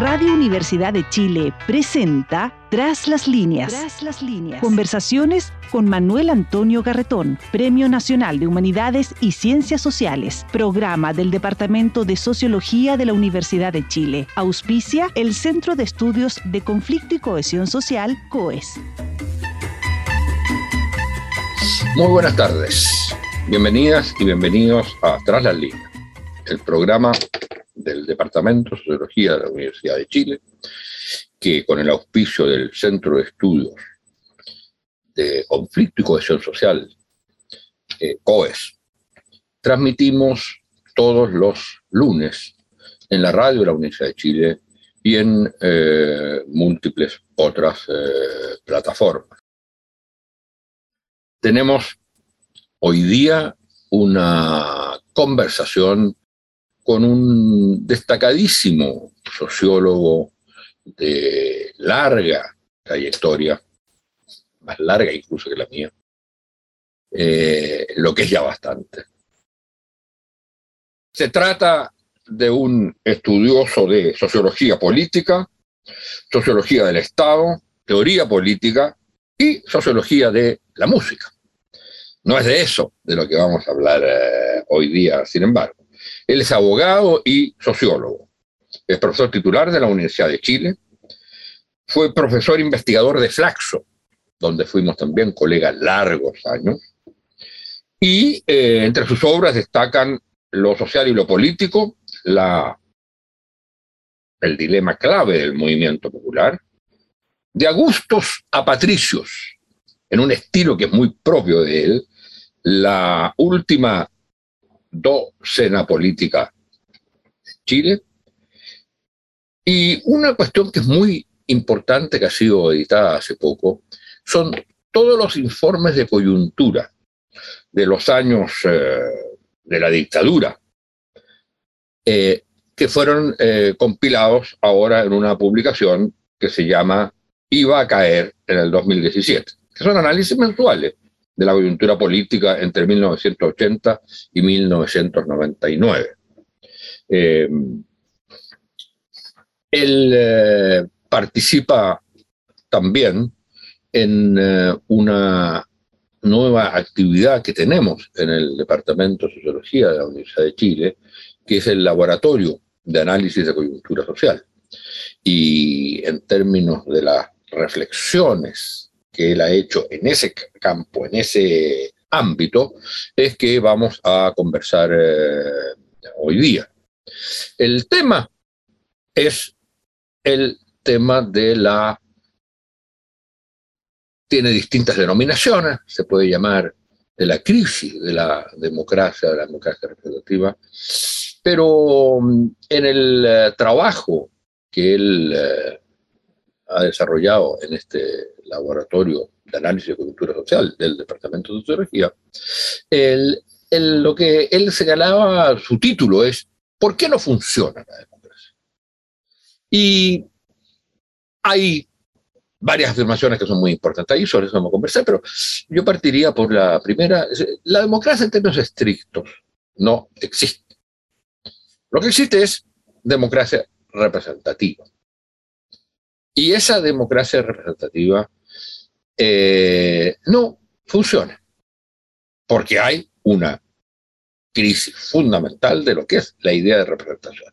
Radio Universidad de Chile presenta Tras las líneas. Tras las líneas. Conversaciones con Manuel Antonio Garretón, Premio Nacional de Humanidades y Ciencias Sociales, programa del Departamento de Sociología de la Universidad de Chile. Auspicia el Centro de Estudios de Conflicto y Cohesión Social, COES. Muy buenas tardes. Bienvenidas y bienvenidos a Tras las líneas, el programa del Departamento de Sociología de la Universidad de Chile, que con el auspicio del Centro de Estudios de Conflicto y Cohesión Social, eh, COES, transmitimos todos los lunes en la radio de la Universidad de Chile y en eh, múltiples otras eh, plataformas. Tenemos hoy día una conversación con un destacadísimo sociólogo de larga trayectoria, más larga incluso que la mía, eh, lo que es ya bastante. Se trata de un estudioso de sociología política, sociología del Estado, teoría política y sociología de la música. No es de eso de lo que vamos a hablar eh, hoy día, sin embargo. Él es abogado y sociólogo. Es profesor titular de la Universidad de Chile. Fue profesor investigador de Flaxo, donde fuimos también colegas largos años. Y eh, entre sus obras destacan lo social y lo político, el dilema clave del movimiento popular, de Augustos a Patricios, en un estilo que es muy propio de él, la última docena política Chile. Y una cuestión que es muy importante, que ha sido editada hace poco, son todos los informes de coyuntura de los años eh, de la dictadura, eh, que fueron eh, compilados ahora en una publicación que se llama Iba a caer en el 2017, que son análisis mensuales de la coyuntura política entre 1980 y 1999. Eh, él eh, participa también en eh, una nueva actividad que tenemos en el Departamento de Sociología de la Universidad de Chile, que es el Laboratorio de Análisis de Coyuntura Social. Y en términos de las reflexiones que él ha hecho en ese campo, en ese ámbito, es que vamos a conversar eh, hoy día. El tema es el tema de la... Tiene distintas denominaciones, se puede llamar de la crisis de la democracia, de la democracia representativa, pero mm, en el eh, trabajo que él eh, ha desarrollado en este laboratorio de análisis de cultura social del Departamento de Sociología, lo que él señalaba, su título es ¿Por qué no funciona la democracia? Y hay varias afirmaciones que son muy importantes ahí, sobre eso vamos a conversar, pero yo partiría por la primera. La democracia en términos estrictos no existe. Lo que existe es democracia representativa. Y esa democracia representativa eh, no funciona, porque hay una crisis fundamental de lo que es la idea de representación.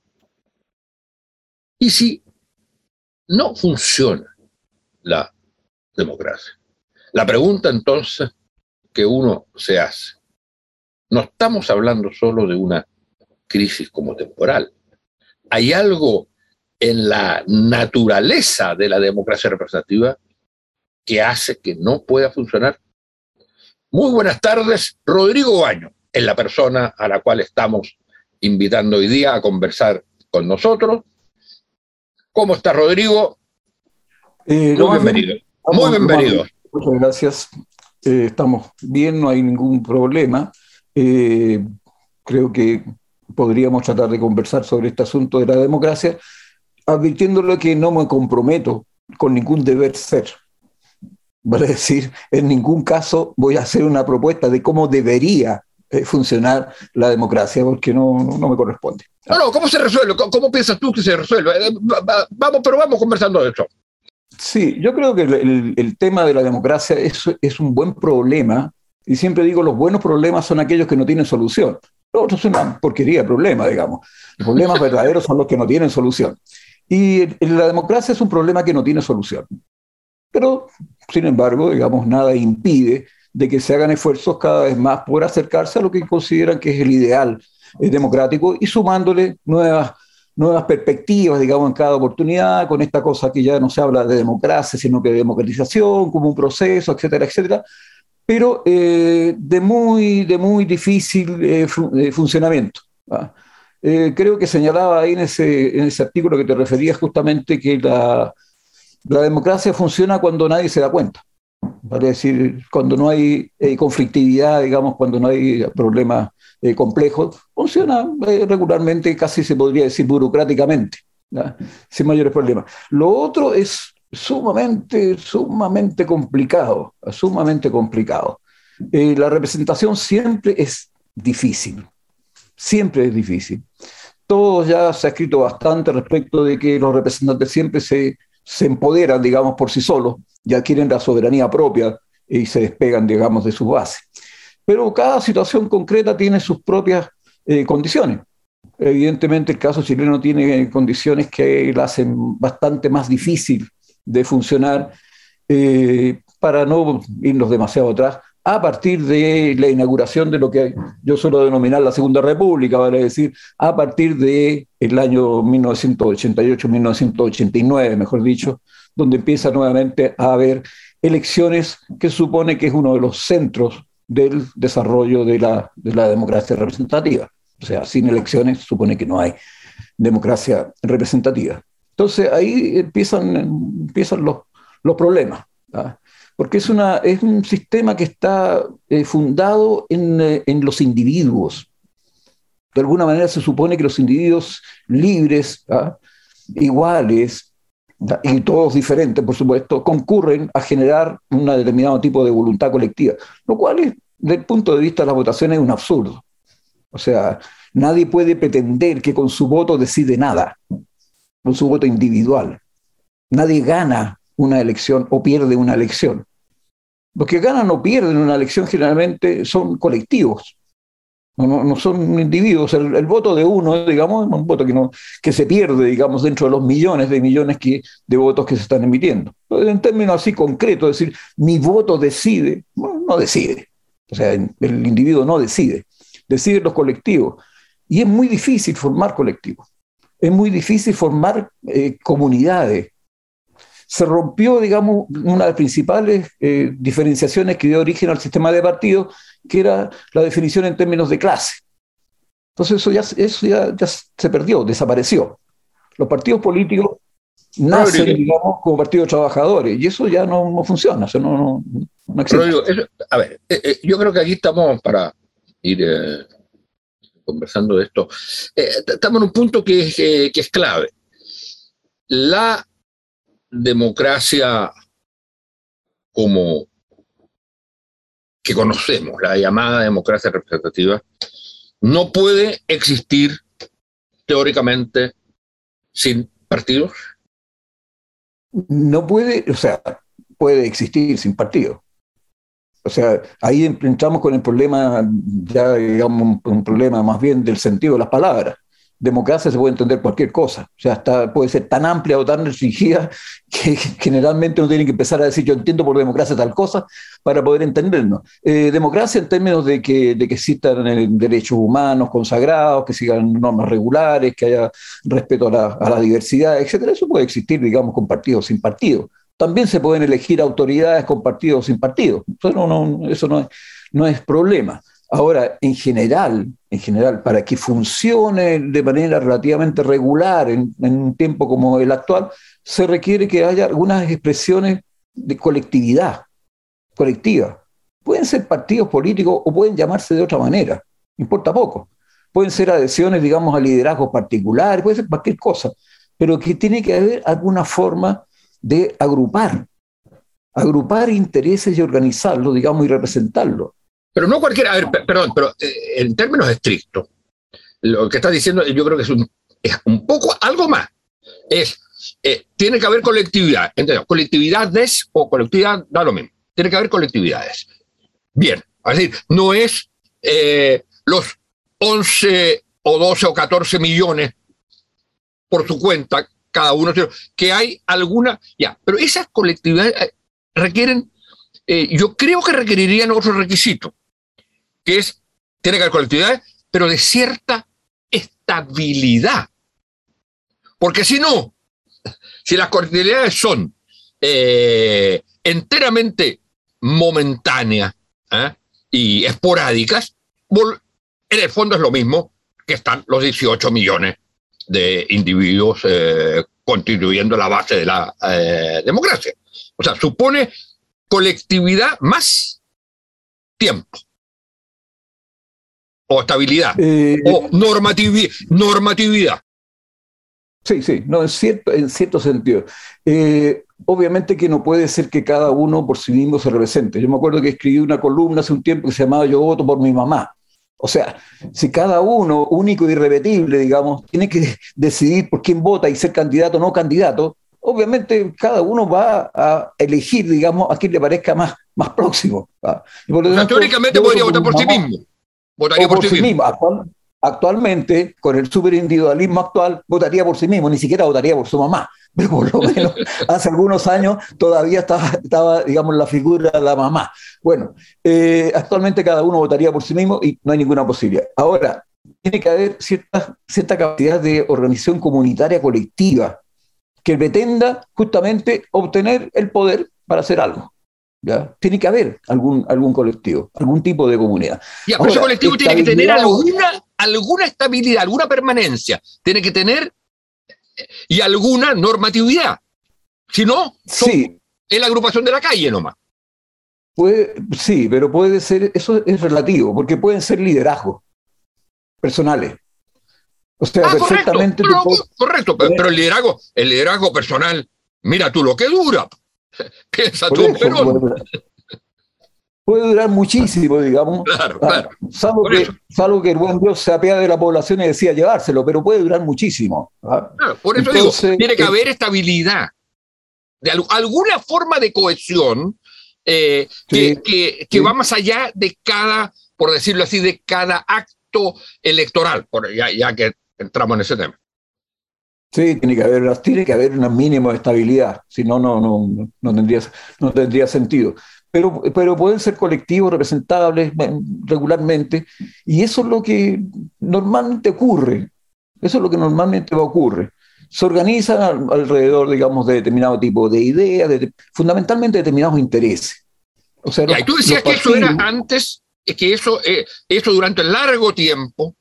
Y si no funciona la democracia, la pregunta entonces que uno se hace, no estamos hablando solo de una crisis como temporal. Hay algo en la naturaleza de la democracia representativa que hace que no pueda funcionar. Muy buenas tardes, Rodrigo Baño, es la persona a la cual estamos invitando hoy día a conversar con nosotros. ¿Cómo está Rodrigo? Eh, Muy bienvenido. Muy bienvenido. Muchas gracias. Eh, estamos bien, no hay ningún problema. Eh, creo que podríamos tratar de conversar sobre este asunto de la democracia, advirtiéndole que no me comprometo con ningún deber ser. Vale decir, en ningún caso voy a hacer una propuesta de cómo debería eh, funcionar la democracia, porque no, no, me corresponde. No, no, ¿cómo se resuelve? ¿Cómo, piensas tú que se resuelve? Eh, vamos, pero vamos conversando de eso. Sí, yo creo que el, el, tema de la democracia es, es, un buen problema, y siempre digo, los buenos problemas son aquellos que no tienen solución. Los otros son una porquería de problema, digamos. Los problemas verdaderos son los que no tienen solución. Y la democracia es un problema que no tiene solución. Pero, sin embargo, digamos, nada impide de que se hagan esfuerzos cada vez más por acercarse a lo que consideran que es el ideal eh, democrático y sumándole nuevas, nuevas perspectivas, digamos, en cada oportunidad, con esta cosa que ya no se habla de democracia, sino que de democratización como un proceso, etcétera, etcétera, pero eh, de, muy, de muy difícil eh, funcionamiento. creo que señalaba ahí en ese, en ese artículo que te referías justamente que la, la democracia funciona cuando nadie se da cuenta. Vale decir, cuando no hay eh, conflictividad, digamos, cuando no hay problemas eh, complejos, funciona eh, regularmente, casi se podría decir burocráticamente, sin mayores problemas. Lo otro es sumamente, sumamente complicado, sumamente complicado. la representación siempre es difícil, siempre es difícil. Todo ya se ha escrito bastante respecto de que los representantes siempre se se empoderan, digamos, por sí solos y adquieren la soberanía propia y se despegan, digamos, de su base. Pero cada situación concreta tiene sus propias eh, condiciones. Evidentemente el caso chileno tiene condiciones que la hacen bastante más difícil de funcionar. Eh, para no irnos demasiado atrás, a partir de la inauguración de lo que yo suelo denominar la Segunda República, vale decir, a partir del el año 1988-1989, mejor dicho, donde empieza nuevamente a haber elecciones que supone que es uno de los centros del desarrollo de la, de la democracia representativa. O sea, sin elecciones supone que no hay democracia representativa. Entonces ahí empiezan, empiezan los, los problemas. ¿ah? Porque es, una, es un sistema que está eh, fundado eh, en, los individuos. De alguna manera se supone que los individuos libres, ¿ah? iguales, y todos diferentes, por supuesto, concurren a generar un determinado tipo de voluntad colectiva, lo cual, es, desde el punto de vista de las votaciones, es un absurdo. O sea, nadie puede pretender que con su voto decide nada, con su voto individual. Nadie gana una elección o pierde una elección. Los que ganan o pierden una elección generalmente son colectivos, no, son individuos. El, voto de uno, digamos, es un voto que, no, que se pierde, digamos, dentro de los millones de millones que, de votos que se están emitiendo. En términos así concretos, decir, mi voto decide, no decide. O sea, el individuo no decide, deciden los colectivos. Y es muy difícil formar colectivos, es muy difícil formar eh, comunidades, se rompió, digamos, una de las principales eh, diferenciaciones que dio origen al sistema de partidos, que era la definición en términos de clase. Entonces eso ya, eso ya, se perdió, desapareció. Los partidos políticos nacen, digamos, como partidos trabajadores, y eso ya no, funciona, eso no, no, existe. a ver, eh, eh, yo creo que aquí estamos para ir conversando de esto. estamos en un punto que que es clave. La democracia como que conocemos, la llamada democracia representativa, no puede existir teóricamente sin partidos? No puede, o sea, puede existir sin partidos. O sea, ahí entramos con el problema, ya digamos, un problema más bien del sentido de las palabras democracia se puede entender cualquier cosa. O sea, está, puede ser tan amplia o tan restringida que generalmente uno tiene que empezar a decir yo entiendo por democracia tal cosa para poder entendernos. Eh, democracia en términos de que, de que existan eh, derechos humanos consagrados, que sigan normas regulares, que haya respeto a la, diversidad, etcétera. Eso puede existir, digamos, con partidos sin partido. También se pueden elegir autoridades con partidos sin partido. Eso no, eso no es, no es problema. Ahora, en general, en general, para que funcione de manera relativamente regular en, un tiempo como el actual, se requiere que haya algunas expresiones de colectividad, colectiva. Pueden ser partidos políticos o pueden llamarse de otra manera, importa poco. Pueden ser adhesiones, digamos, a liderazgos particulares, puede ser cualquier cosa, pero que tiene que haber alguna forma de agrupar, agrupar intereses y organizarlos, digamos, y representarlos. Pero no cualquiera, a ver, perdón, pero eh, en términos estrictos, lo que estás diciendo yo creo que es un, es un poco algo más. Es, eh, tiene que haber colectividad, ¿entendés? Colectividades o colectividad da lo mismo. Tiene que haber colectividades. Bien, es decir, no es eh, los 11 o 12 o 14 millones por su cuenta, cada uno, que hay alguna, ya, pero esas colectividades requieren, yo creo que requerirían otro requisito, que es, tiene que haber colectividades, pero de cierta estabilidad. Porque si no, si las colectividades son eh, enteramente momentáneas ¿eh? y esporádicas, en el fondo es lo mismo que están los 18 millones de individuos eh, constituyendo la base de la democracia. O sea, supone colectividad más tiempo o estabilidad o normatividad. Sí, sí, no, en cierto, en cierto sentido. Eh, obviamente que no puede ser que cada uno por sí mismo se represente. Yo me acuerdo que escribí una columna hace un tiempo que se llamaba Yo voto por mi mamá. O sea, si cada uno, único y irrepetible, digamos, tiene que decidir por quién vota y ser candidato o no candidato, obviamente cada uno va a elegir, digamos, a quien le parezca más, más próximo. teóricamente podría votar por sí mismo. Votaría por, sí mismo actualmente, con el superindividualismo actual, votaría por sí mismo, ni siquiera votaría por su mamá. Pero por lo menos hace algunos años todavía estaba, estaba, digamos, la figura de la mamá. Bueno, eh, actualmente cada uno votaría por sí mismo y no hay ninguna posibilidad. Ahora, tiene que haber cierta, cierta capacidad de organización comunitaria colectiva que pretenda justamente obtener el poder para hacer algo. Tiene que haber algún, algún colectivo, algún tipo de comunidad. Ya, ese colectivo tiene que tener alguna, alguna estabilidad, alguna permanencia, tiene que tener eh, y alguna normatividad. Si no, sí. es la agrupación de la calle nomás. Puede, sí, pero puede ser, eso es relativo, porque pueden ser liderazgos personales. O sea, ah, perfectamente. Correcto, pero, el liderazgo, el liderazgo personal, mira tú lo que dura. Piensa tú, Puede durar muchísimo, digamos. Claro, claro. Salvo, que, salvo, que, el buen Dios se apea de la población y decía llevárselo, pero puede durar muchísimo. ¿ah? por eso digo, tiene que haber estabilidad, de alguna forma de cohesión eh, que, que, va más allá de cada, por decirlo así, de cada acto electoral, por, ya, ya que entramos en ese tema. Sí, tiene que haber, tiene que haber un mínimo de estabilidad, si no, no, no, no, tendría, no tendría sentido. Pero, pero pueden ser colectivos representables regularmente, y eso es lo que normalmente ocurre. Eso es lo que normalmente ocurre. Se organizan alrededor, digamos, de determinado tipo de ideas, de, fundamentalmente determinados intereses. O sea, y tú decías que eso era antes, que eso, eh, eso durante largo tiempo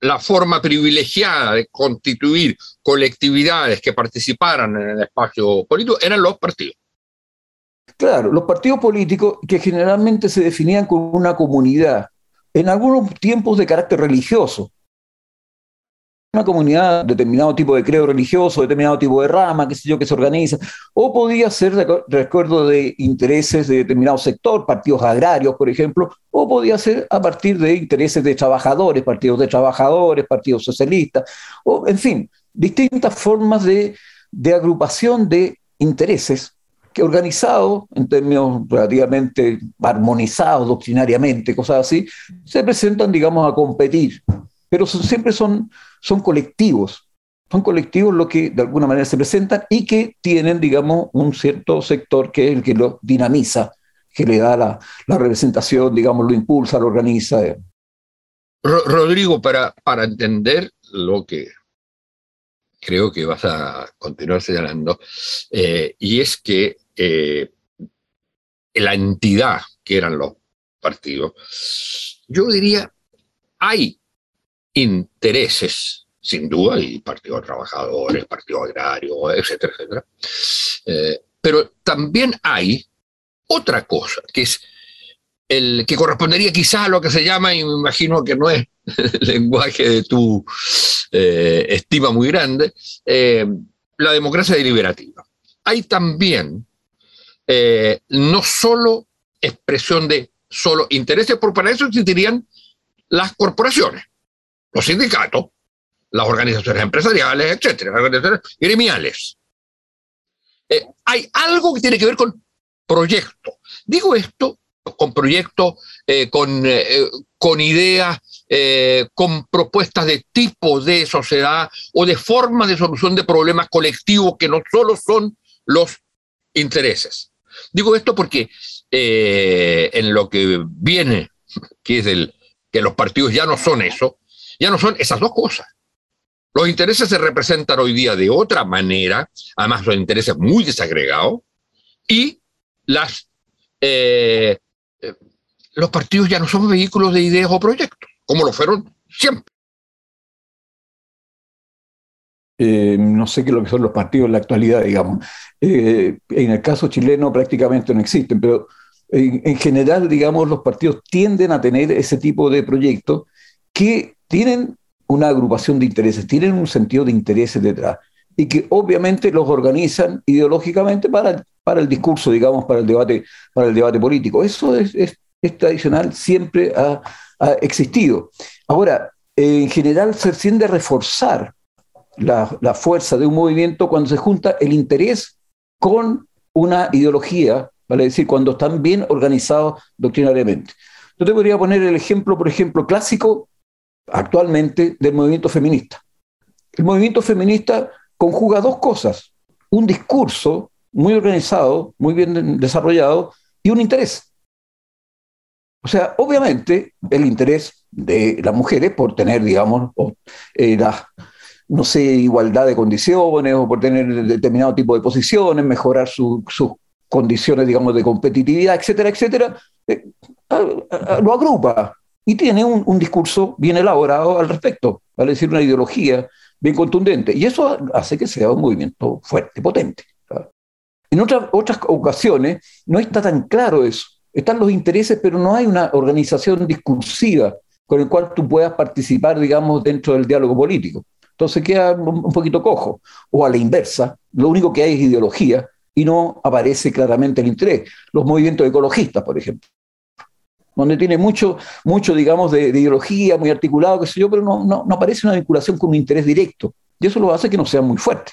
la forma privilegiada de constituir colectividades que participaran en el espacio político eran los partidos. Claro, los partidos políticos que generalmente se definían como una comunidad, en algunos tiempos de carácter religioso, una comunidad, determinado tipo de credo religioso, determinado tipo de rama, qué sé yo, que se organiza, o podía ser recuerdo de intereses de determinado sector, partidos agrarios, por ejemplo, o podía ser a partir de intereses de trabajadores, partidos de trabajadores, partidos socialistas, o en fin, distintas formas de, de agrupación de intereses que organizados en términos relativamente armonizados doctrinariamente, cosas así, se presentan, digamos, a competir pero siempre son, son colectivos, son colectivos los que de alguna manera se presentan y que tienen, digamos, un cierto sector que es el que lo dinamiza, que le da la, representación, digamos, lo impulsa, lo organiza. Rodrigo, para, para entender lo que creo que vas a continuar señalando, eh, y es que eh, la entidad que eran los partidos, yo diría, hay intereses, sin duda, y Partido Trabajadores, Partido Agrario, etcétera, etcétera. Eh, pero también hay otra cosa, que es el que correspondería quizá a lo que se llama, y me imagino que no es lenguaje de tu eh, estima muy grande, eh, la democracia deliberativa. Hay también no solo expresión de solo intereses, porque para eso existirían las corporaciones, los sindicatos, las organizaciones empresariales, etcétera, las organizaciones gremiales. Eh, hay algo que tiene que ver con proyecto. Digo esto con proyectos, eh, con, eh, con ideas, con propuestas de tipo de sociedad o de forma de solución de problemas colectivos que no solo son los intereses. Digo esto porque en lo que viene, que es el que los partidos ya no son eso, ya no son esas dos cosas. Los intereses se representan hoy día de otra manera, además son intereses muy desagregados, y las, eh, eh, los partidos ya no son vehículos de ideas o proyectos, como lo fueron siempre. Eh, no sé qué es lo que son los partidos en la actualidad, digamos. en el caso chileno prácticamente no existen, pero en, en, general, digamos, los partidos tienden a tener ese tipo de proyectos que tienen una agrupación de intereses, tienen un sentido de intereses detrás y que obviamente los organizan ideológicamente para, para el discurso, digamos, para el debate, para el debate político. Eso es, es, tradicional, siempre ha, existido. Ahora, en general se tiende a reforzar la, la, fuerza de un movimiento cuando se junta el interés con una ideología, vale decir, cuando están bien organizados doctrinariamente. Yo te podría poner el ejemplo, por ejemplo, clásico actualmente del movimiento feminista. El movimiento feminista conjuga dos cosas, un discurso muy organizado, muy bien desarrollado, y un interés. O sea, obviamente el interés de las mujeres por tener, digamos, eh, la, no sé, igualdad de condiciones o por tener determinado tipo de posiciones, mejorar sus condiciones, digamos, de competitividad, etcétera, etcétera, eh, lo agrupa y tiene un, discurso bien elaborado al respecto, vale decir, una ideología bien contundente. Y eso hace que sea un movimiento fuerte, potente. En otras, otras ocasiones no está tan claro eso. Están los intereses, pero no hay una organización discursiva con el cual tú puedas participar, digamos, dentro del diálogo político. Entonces queda un poquito cojo. O a la inversa, lo único que hay es ideología y no aparece claramente el interés. Los movimientos ecologistas, por ejemplo donde tiene mucho, mucho digamos, de, ideología, muy articulado, qué sé yo, pero no, no, aparece una vinculación con un interés directo. Y eso lo hace que no sea muy fuerte.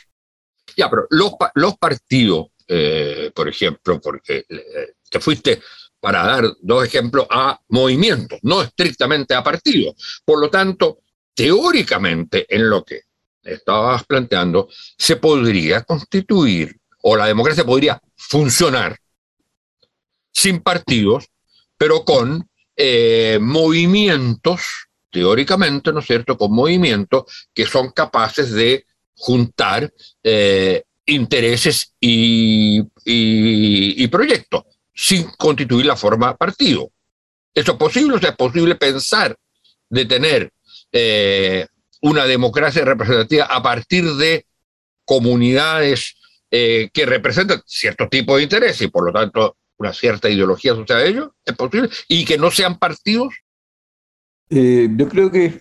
Ya, pero los, los partidos, eh, por ejemplo, porque eh, te fuiste para dar dos ejemplos a movimientos, no estrictamente a partidos. Por lo tanto, teóricamente, en lo que estabas planteando, se podría constituir, o la democracia podría funcionar sin partidos pero con eh, movimientos, teóricamente, ¿no es cierto?, con movimientos que son capaces de juntar eh, intereses y, proyectos sin constituir la forma partido. ¿Eso es posible? O sea, es posible pensar de tener eh, una democracia representativa a partir de comunidades que representan cierto tipo de intereses y por lo tanto una cierta ideología asociada a ellos, es posible, y que no sean partidos. Eh, yo creo que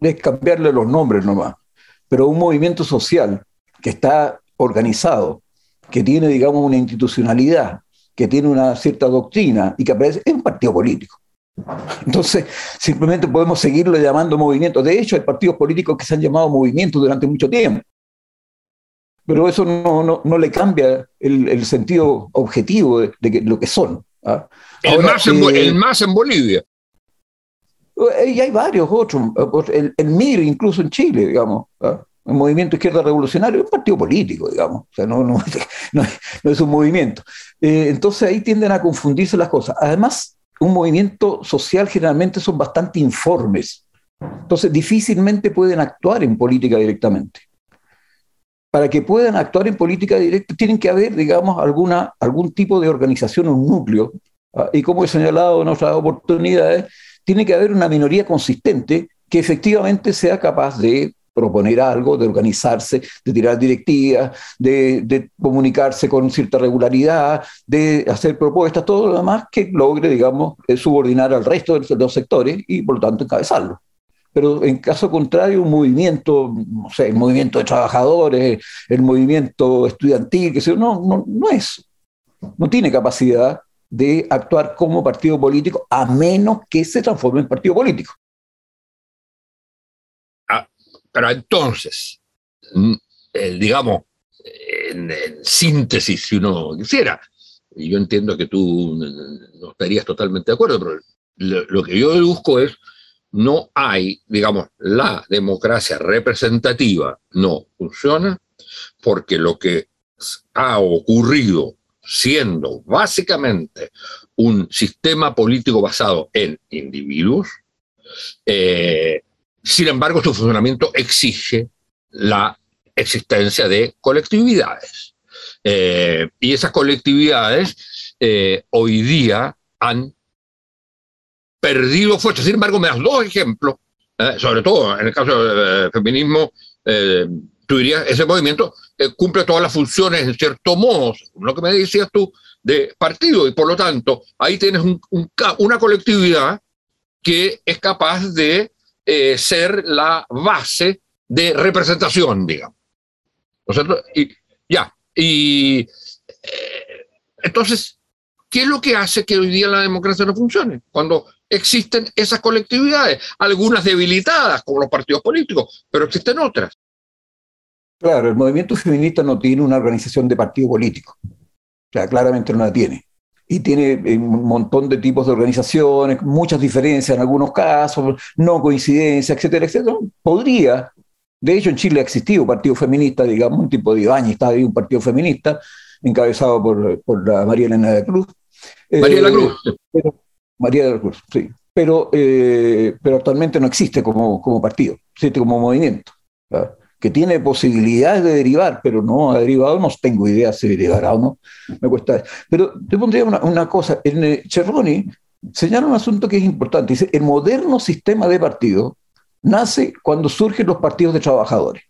es, cambiarle los nombres nomás, pero un movimiento social que está organizado, que tiene, digamos, una institucionalidad, que tiene una cierta doctrina y que aparece, es un partido político. Entonces, simplemente podemos seguirlo llamando movimiento. De hecho, hay partidos políticos que se han llamado movimientos durante mucho tiempo pero eso no, no, le cambia el, el, sentido objetivo de, lo que son. ¿ah? El, más en, eh, el, más en, Bolivia. Eh, y hay varios otros. El, el MIR, incluso en Chile, digamos. ¿ah? El movimiento izquierda revolucionario es un partido político, digamos. O sea, no, no, no es un movimiento. Eh, entonces ahí tienden a confundirse las cosas. Además, un movimiento social generalmente son bastante informes. Entonces, difícilmente pueden actuar en política directamente para que puedan actuar en política directa, tienen que haber, digamos, alguna, algún tipo de organización, un núcleo. ¿ah? Y como he señalado en otras oportunidades, tiene que haber una minoría consistente que efectivamente sea capaz de proponer algo, de organizarse, de tirar directivas, de, comunicarse con cierta regularidad, de hacer propuestas, todo lo demás que logre, digamos, subordinar al resto de los sectores y, por lo tanto, encabezarlo pero en caso contrario, un movimiento, no sé, el movimiento de trabajadores, el movimiento estudiantil, que no, no, no es, no tiene capacidad de actuar como partido político a menos que se transforme en partido político. Ah, pero entonces, mm, digamos, en, síntesis, si uno quisiera, yo entiendo que tú no estarías totalmente de acuerdo, pero lo, que yo deduzco es, no hay, digamos, la democracia representativa no funciona porque lo que ha ocurrido siendo básicamente un sistema político basado en individuos, eh, sin embargo su funcionamiento exige la existencia de colectividades. Eh, y esas colectividades eh, hoy día han perdido fuerza. Sin embargo, me das dos ejemplos, eh, sobre todo en el caso del feminismo, tú dirías, ese movimiento cumple todas las funciones, en cierto modo, lo que me decías tú, de partido, y por lo tanto, ahí tienes una colectividad que es capaz de ser la base de representación, digamos. Y, ya, y eh, entonces, ¿qué es lo que hace que hoy día la democracia no funcione? Cuando existen esas colectividades, algunas debilitadas, como los partidos políticos, pero existen otras. Claro, el movimiento feminista no tiene una organización de partido político. O sea, claramente no la tiene. Y tiene eh, un montón de tipos de organizaciones, muchas diferencias en algunos casos, no coincidencia, etcétera, etcétera. Podría de hecho, en Chile ha existido un partido feminista, digamos, un tipo de Ibañez, estaba ahí un partido feminista, encabezado por, por la María Elena de Cruz. María de la Cruz. Eh, María de la sí. Pero, eh, pero actualmente no existe como, como partido, existe como movimiento, que tiene posibilidades de derivar, pero no ha derivado, no tengo idea si derivará o no, me cuesta. Pero te pondría una, una cosa, en eh, Cerroni señala un asunto que es importante, dice, el moderno sistema de partido nace cuando surgen los partidos de trabajadores,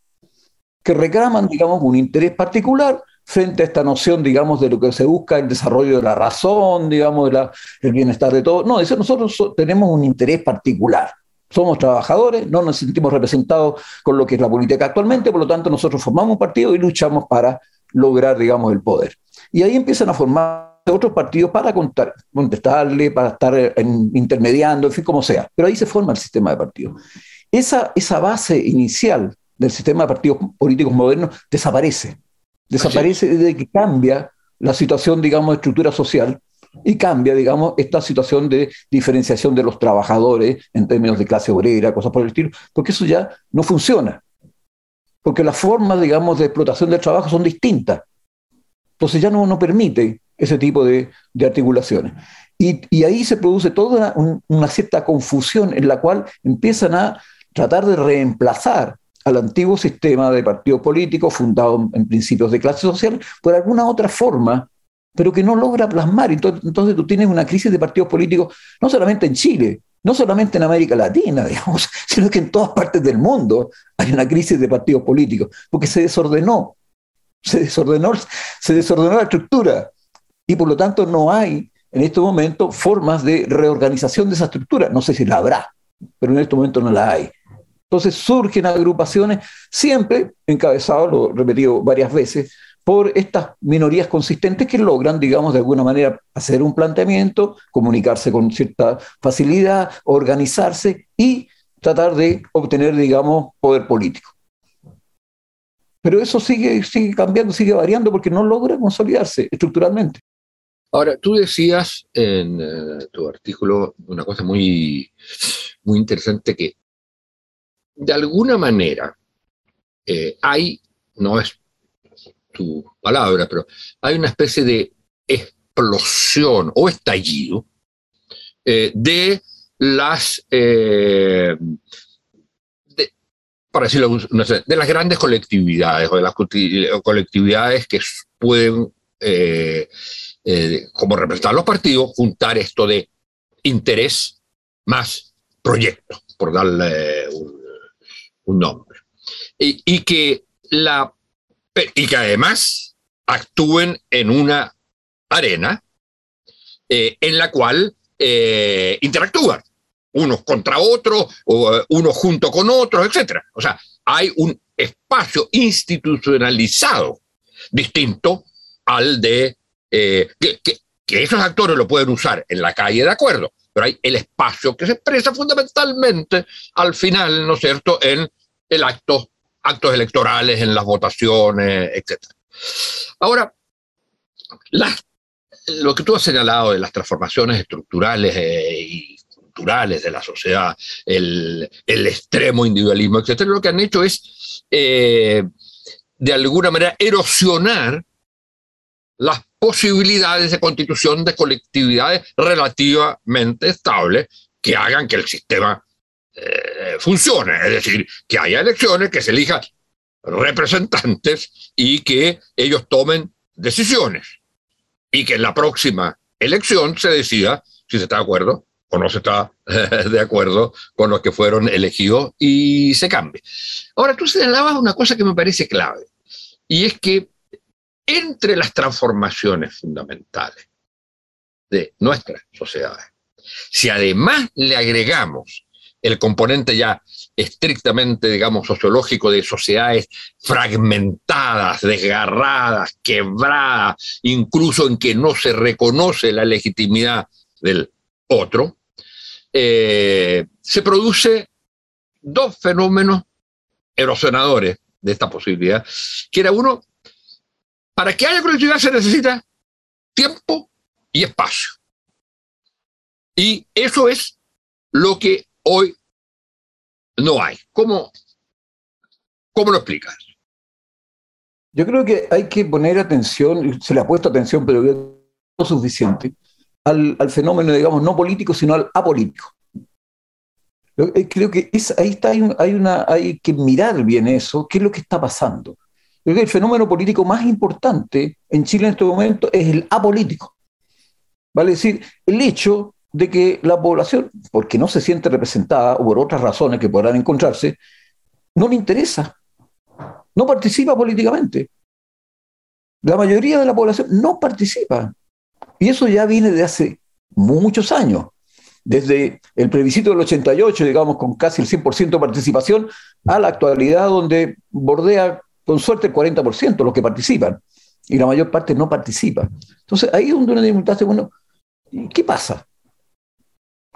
que reclaman, digamos, un interés particular frente a esta noción, digamos, de lo que se busca, el desarrollo de la razón, digamos, el bienestar de todos. No, dice, nosotros tenemos un interés particular. Somos trabajadores, no nos sentimos representados con lo que es la política actualmente, por lo tanto nosotros formamos un partido y luchamos para lograr, digamos, el poder. Y ahí empiezan a formar otros partidos para contestarle, para estar intermediando, en fin, como sea. Pero ahí se forma el sistema de partidos. Esa, esa base inicial del sistema de partidos políticos modernos desaparece. Desaparece desde que cambia la situación, digamos, de estructura social y cambia, digamos, esta situación de diferenciación de los trabajadores en términos de clase obrera, cosas por el estilo, porque eso ya no funciona. Porque las formas, digamos, de explotación del trabajo son distintas. Entonces ya no, no permite ese tipo de, de articulaciones. Y, y, ahí se produce toda una, una, cierta confusión en la cual empiezan a tratar de reemplazar al antiguo sistema de partidos políticos fundado en principios de clase social por alguna otra forma, pero que no logra plasmar. Entonces, tú tienes una crisis de partidos políticos no solamente en Chile, no solamente en América Latina, digamos, sino que en todas partes del mundo hay una crisis de partidos políticos, porque se desordenó, se desordenó, se desordenó la estructura y por lo tanto no hay en este momento formas de reorganización de esa estructura. No sé si la habrá, pero en este momento no la hay. Entonces surgen agrupaciones, siempre encabezados, lo he repetido varias veces, por estas minorías consistentes que logran, digamos, de alguna manera hacer un planteamiento, comunicarse con cierta facilidad, organizarse y tratar de obtener, digamos, poder político. Pero eso sigue, sigue cambiando, sigue variando porque no logra consolidarse estructuralmente. Ahora, tú decías en eh, tu artículo una cosa muy, muy interesante que de alguna manera eh, hay, no es tu palabra, pero hay una especie de explosión o estallido eh, de las, eh, para decirlo, de las grandes colectividades o de las colectividades que pueden, como representar los partidos, juntar esto de interés más proyecto, por darle un un nombre. Y, que la, y que además actúen en una arena eh, en la cual eh, interactúan unos contra otros, o eh, unos junto con otros, etc. O sea, hay un espacio institucionalizado distinto al de que, que esos actores lo pueden usar en la calle, de acuerdo, pero hay el espacio que se expresa fundamentalmente al final, ¿no es cierto?, en el acto, actos electorales, en las votaciones, etc. Ahora, lo que tú has señalado de las transformaciones estructurales eh, y culturales de la sociedad, el, extremo individualismo, etc., lo que han hecho es, eh, de alguna manera, erosionar las posibilidades de constitución de colectividades relativamente estables que hagan que el sistema eh, funcione, es decir, que haya elecciones, que se elijan representantes y que ellos tomen decisiones y que en la próxima elección se decida si se está de acuerdo o no se está de acuerdo con los que fueron elegidos y se cambie. Ahora, tú señalabas una cosa que me parece clave, y es que entre las transformaciones fundamentales de nuestras sociedades, si además le agregamos el componente ya estrictamente, digamos, sociológico de sociedades fragmentadas, desgarradas, quebradas, incluso en que no se reconoce la legitimidad del otro, eh, se produce dos fenómenos erosionadores de esta posibilidad, que era uno, para que haya colectividad se necesita tiempo y espacio. Y eso es lo que hoy no hay. ¿Cómo, cómo lo explicas? Yo creo que hay que poner atención, se le ha puesto atención, pero no suficiente, al, fenómeno, digamos, no político, sino al apolítico. Eh, creo que es, ahí está, hay que mirar bien eso, qué es lo que está pasando. El fenómeno político más importante en Chile en este momento es el apolítico. Vale decir, el hecho de que la población, porque no se siente representada o por otras razones que podrán encontrarse, no le interesa, no participa políticamente. La mayoría de la población no participa. Y eso ya viene de hace muchos años. Desde el plebiscito del 88, digamos, con casi el 100% de participación, a la actualidad donde bordea con suerte el 40% los que participan. Y la mayor parte no participa. Entonces ahí es donde uno dice, bueno, ¿qué pasa?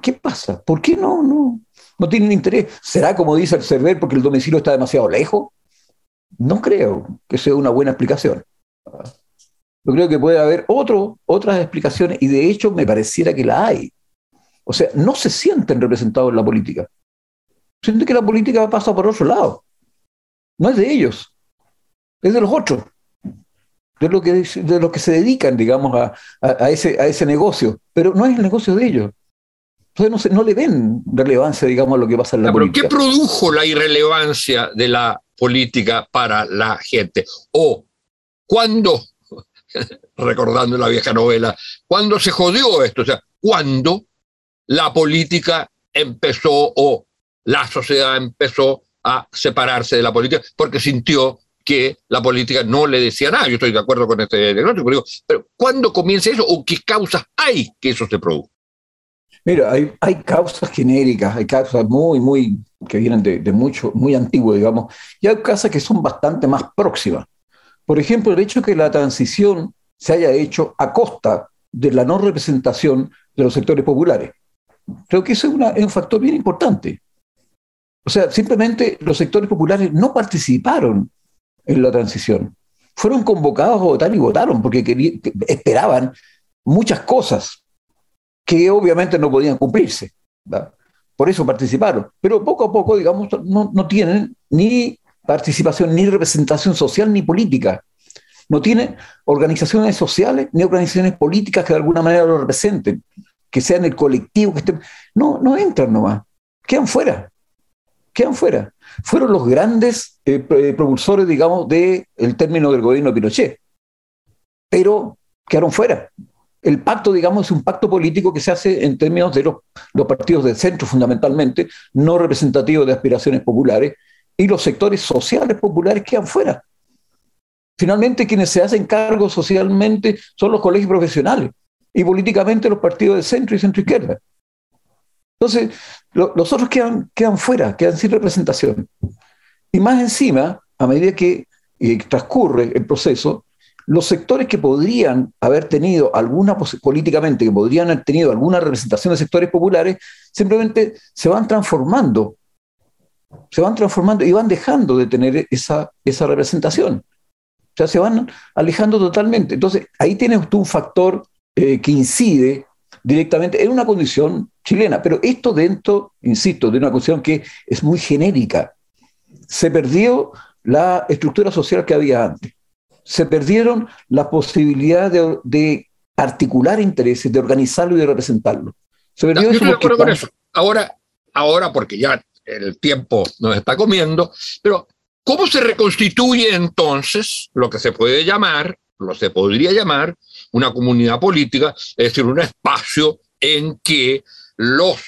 ¿Qué pasa? ¿Por qué no, no, no tienen interés? ¿Será como dice el server porque el domicilio está demasiado lejos? No creo que sea una buena explicación. Yo creo que puede haber otro, otras explicaciones y de hecho me pareciera que la hay. O sea, no se sienten representados en la política. Sienten que la política pasa por otro lado. No es de ellos, es de los otros, de los que, de lo que se dedican, digamos, a, a, ese, a ese negocio. Pero no es el negocio de ellos. Entonces no, le ven relevancia, digamos, a lo que pasa en la política. ¿Qué produjo la irrelevancia de la política para la gente? O cuando, recordando la vieja novela, cuando se jodió esto, o sea, cuando la política empezó o la sociedad empezó a separarse de la política porque sintió que la política no le decía nada. Yo estoy de acuerdo con este diagnóstico, pero, pero ¿cuándo comienza eso o qué causas hay que eso se produzca? Mira, hay, causas genéricas, hay causas muy, muy, que vienen de, de, mucho, muy antiguo, digamos, y hay causas que son bastante más próximas. Por ejemplo, el hecho de que la transición se haya hecho a costa de la no representación de los sectores populares. Creo que ese es, es un factor bien importante. O sea, simplemente los sectores populares no participaron en la transición. Fueron convocados a votar y votaron porque esperaban muchas cosas que obviamente no podían cumplirse. Por eso participaron. Pero poco a poco, digamos, no, no, tienen ni participación, ni representación social, ni política. No tienen organizaciones sociales, ni organizaciones políticas que de alguna manera lo representen, que sean el colectivo, que estén... No, no entran nomás. Quedan fuera. Quedan fuera. Fueron los grandes eh, eh, propulsores, digamos, del término del gobierno de Pinochet. Pero quedaron fuera el pacto, digamos, es un pacto político que se hace en términos de los, partidos del centro fundamentalmente, no representativos de aspiraciones populares, y los sectores sociales populares quedan fuera. Finalmente, quienes se hacen cargo socialmente son los colegios profesionales y políticamente los partidos de centro y centro izquierda. Entonces, los otros quedan, quedan fuera, quedan sin representación. Y más encima, a medida que transcurre el proceso, los sectores que podrían haber tenido alguna, políticamente, que podrían haber tenido alguna representación de sectores populares, simplemente se van transformando, se van transformando y van dejando de tener esa, esa representación. O sea, se van alejando totalmente. Entonces, ahí tienes tú un factor eh, que incide directamente en una condición chilena, pero esto dentro, insisto, de una condición que es muy genérica. Se perdió la estructura social que había antes. Se perdieron las posibilidades de, articular intereses, de organizarlo y de representarlo. Se perdió eso Ahora, ahora, porque ya el tiempo nos está comiendo, pero ¿cómo se reconstituye entonces lo que se puede llamar, lo se podría llamar, una comunidad política, es decir, un espacio en que los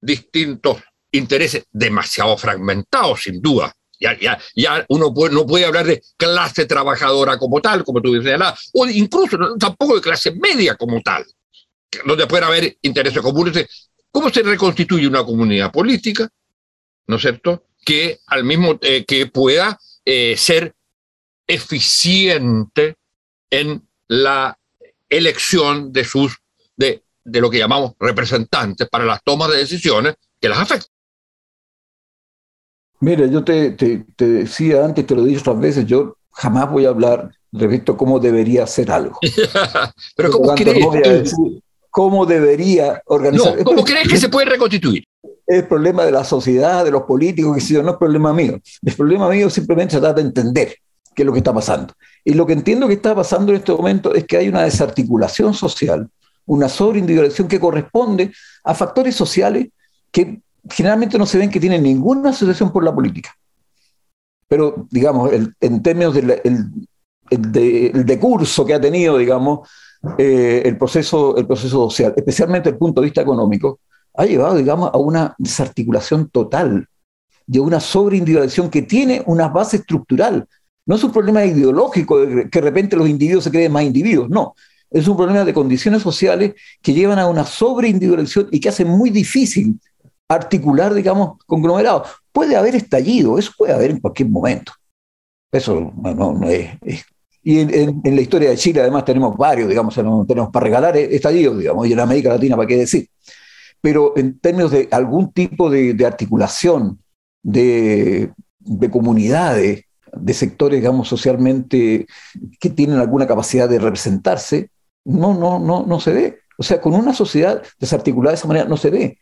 distintos intereses demasiado fragmentados, sin duda, ya, ya, ya uno no puede hablar de clase trabajadora como tal, como tú dices, o incluso tampoco de clase media como tal, donde puede haber intereses comunes. ¿Cómo se reconstituye una comunidad política, no es cierto, que al mismo eh, que pueda eh, ser eficiente en la elección de sus de, de lo que llamamos representantes para las tomas de decisiones que las afectan? Mira, yo te, te, decía antes, te lo he dicho otras veces, yo jamás voy a hablar respecto a cómo debería hacer algo. Pero ¿cómo crees? cómo debería organizar. ¿Cómo crees que se puede reconstituir? Es problema de la sociedad, de los políticos, que si no es problema mío. El problema mío simplemente tratar de entender qué es lo que está pasando. Y lo que entiendo que está pasando en este momento es que hay una desarticulación social, una sobreindividualización que corresponde a factores sociales que generalmente no se ven que tienen ninguna asociación por la política. Pero, digamos, en términos del el, decurso que ha tenido, digamos, eh, el, proceso, el proceso social, especialmente desde el punto de vista económico, ha llevado, digamos, a una desarticulación total y a una sobreindividualización que tiene una base estructural. No es un problema ideológico de que de repente los individuos se creen más individuos, no. Es un problema de condiciones sociales que llevan a una sobreindividualización y que hacen muy difícil articular, digamos, conglomerados. Puede haber estallido, eso puede haber en cualquier momento. Eso no, es, Y en, la historia de Chile, además, tenemos varios, digamos, tenemos para regalar estallidos, digamos, y en América Latina, ¿para qué decir? Pero en términos de algún tipo de, articulación de comunidades, de sectores, digamos, socialmente que tienen alguna capacidad de representarse, no, no, no, no se ve. O sea, con una sociedad desarticulada de esa manera no se ve.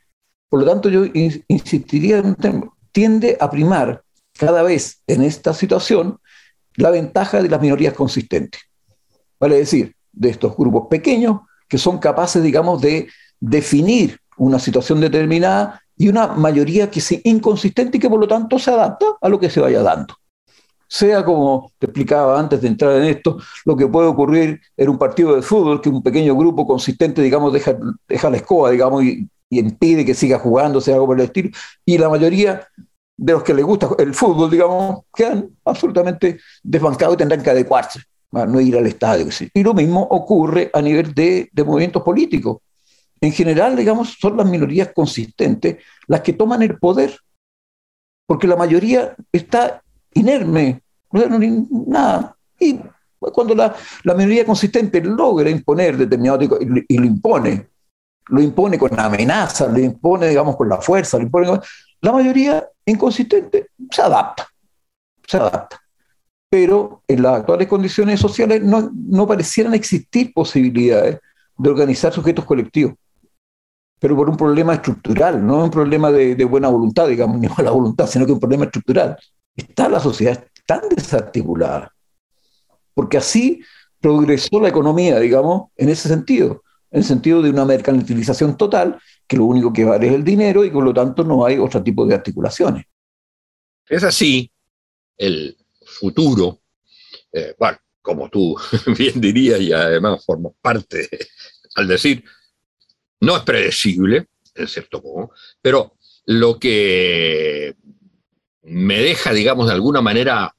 Por lo tanto, yo insistiría en un tema, tiende a primar cada vez en esta situación la ventaja de las minorías consistentes. Vale decir, de estos grupos pequeños que son capaces, digamos, de definir una situación determinada y una mayoría que es inconsistente y que por lo tanto se adapta a lo que se vaya dando. Sea como te explicaba antes de entrar en esto, lo que puede ocurrir en un partido de fútbol, que un pequeño grupo consistente, digamos, deja, deja la escoba, digamos, y impide que siga jugando, sea algo por el estilo. Y la mayoría de los que les gusta el fútbol, digamos, quedan absolutamente desbancados y tendrán que adecuarse, no ir al estadio. Y lo mismo ocurre a nivel de, de movimientos políticos. En general, digamos, son las minorías consistentes las que toman el poder, porque la mayoría está inerme, no nada. Y cuando la, la minoría consistente logra imponer determinado tipo, y lo impone lo impone con amenaza, lo impone, digamos, con la fuerza, lo impone La mayoría inconsistente se adapta, se adapta. Pero en las actuales condiciones sociales no, no parecieran existir posibilidades de organizar sujetos colectivos. Pero por un problema estructural, no un problema de, de buena voluntad, digamos, ni mala voluntad, sino que un problema estructural. Está la sociedad tan desarticulada. Porque así progresó la economía, digamos, en ese sentido en el sentido de una mercantilización total, que lo único que vale es el dinero y por lo tanto no hay otro tipo de articulaciones. Es así, el futuro, eh, bueno, como tú bien dirías y además formas parte al decir, no es predecible, en cierto modo, pero lo que me deja, digamos, de alguna manera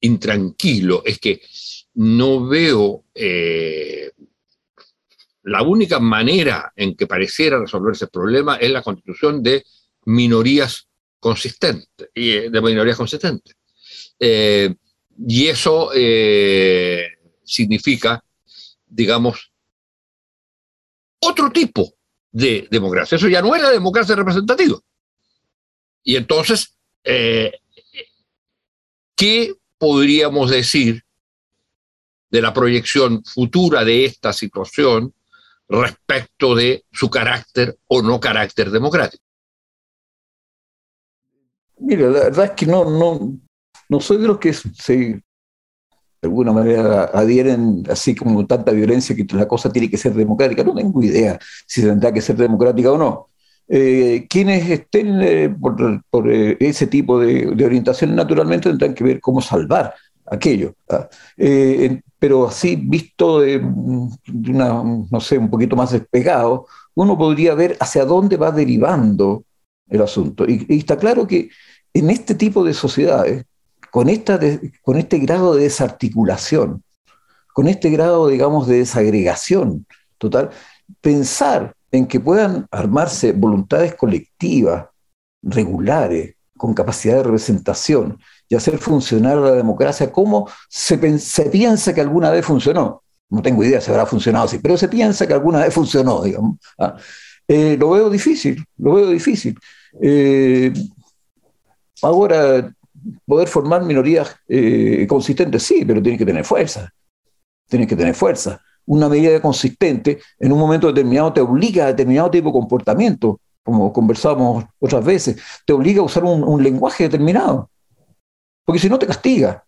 intranquilo es que no veo eh, la única manera en que pareciera resolverse el problema es la constitución de minorías consistentes, eh, de minorías consistentes. Eh, y eso, significa, digamos, otro tipo de democracia. Eso ya no era democracia representativa. Y entonces, eh, ¿qué podríamos decir de la proyección futura de esta situación respecto de su carácter o no carácter democrático? Mira, la verdad es que no, no, no soy de los que se, de alguna manera adhieren así como tanta violencia que la cosa tiene que ser democrática. No tengo idea si tendrá que ser democrática o no. Eh, quienes estén eh, por, eh, ese tipo de, orientación naturalmente tendrán que ver cómo salvar aquello. ¿ah? pero así visto de, una, no sé, un poquito más despegado, uno podría ver hacia dónde va derivando el asunto. Y, está claro que en este tipo de sociedades, con, esta con este grado de desarticulación, con este grado, digamos, de desagregación total, pensar en que puedan armarse voluntades colectivas, regulares, con capacidad de representación y hacer funcionar la democracia como se, piensa que alguna vez funcionó. No tengo idea si habrá funcionado así, pero se piensa que alguna vez funcionó, digamos. ¿ah? Eh, lo veo difícil, lo veo difícil. Eh, ahora, poder formar minorías eh, consistentes, sí, pero tiene que tener fuerza. Tiene que tener fuerza. Una medida consistente en un momento determinado te obliga a determinado tipo de comportamiento, como conversamos otras veces, te obliga a usar un lenguaje determinado porque si no te castiga.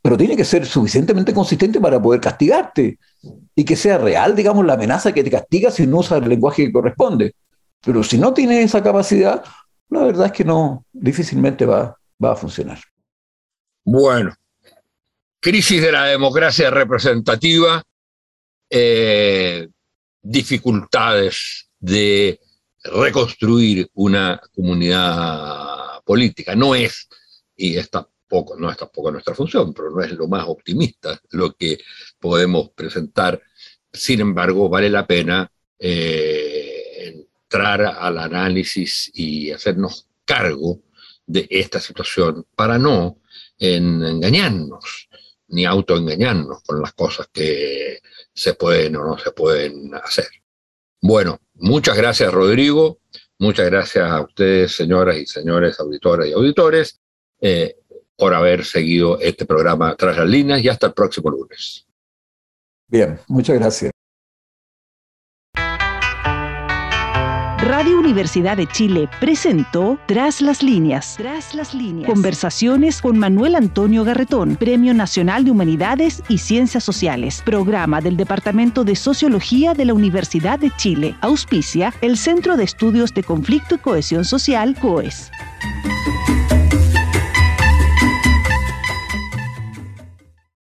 Pero tiene que ser suficientemente consistente para poder castigarte y que sea real, digamos, la amenaza que te castiga si no usas el lenguaje que corresponde. Pero si no tienes esa capacidad, la verdad es que no, difícilmente va, va a funcionar. Bueno, crisis de la democracia representativa, eh, dificultades de reconstruir una comunidad política. No es, y esta no es tampoco nuestra función, pero no es lo más optimista lo que podemos presentar. Sin embargo, vale la pena eh, entrar al análisis y hacernos cargo de esta situación para no engañarnos ni autoengañarnos con las cosas que se pueden o no se pueden hacer. Bueno, muchas gracias Rodrigo, muchas gracias a ustedes señoras y señores auditoras y auditores. Eh, por haber seguido este programa Tras las Líneas y hasta el próximo lunes. Bien, muchas gracias. Radio Universidad de Chile presentó Tras las líneas. Tras las líneas. Conversaciones con Manuel Antonio Garretón, Premio Nacional de Humanidades y Ciencias Sociales, programa del Departamento de Sociología de la Universidad de Chile. Auspicia el Centro de Estudios de Conflicto y Cohesión Social, COES.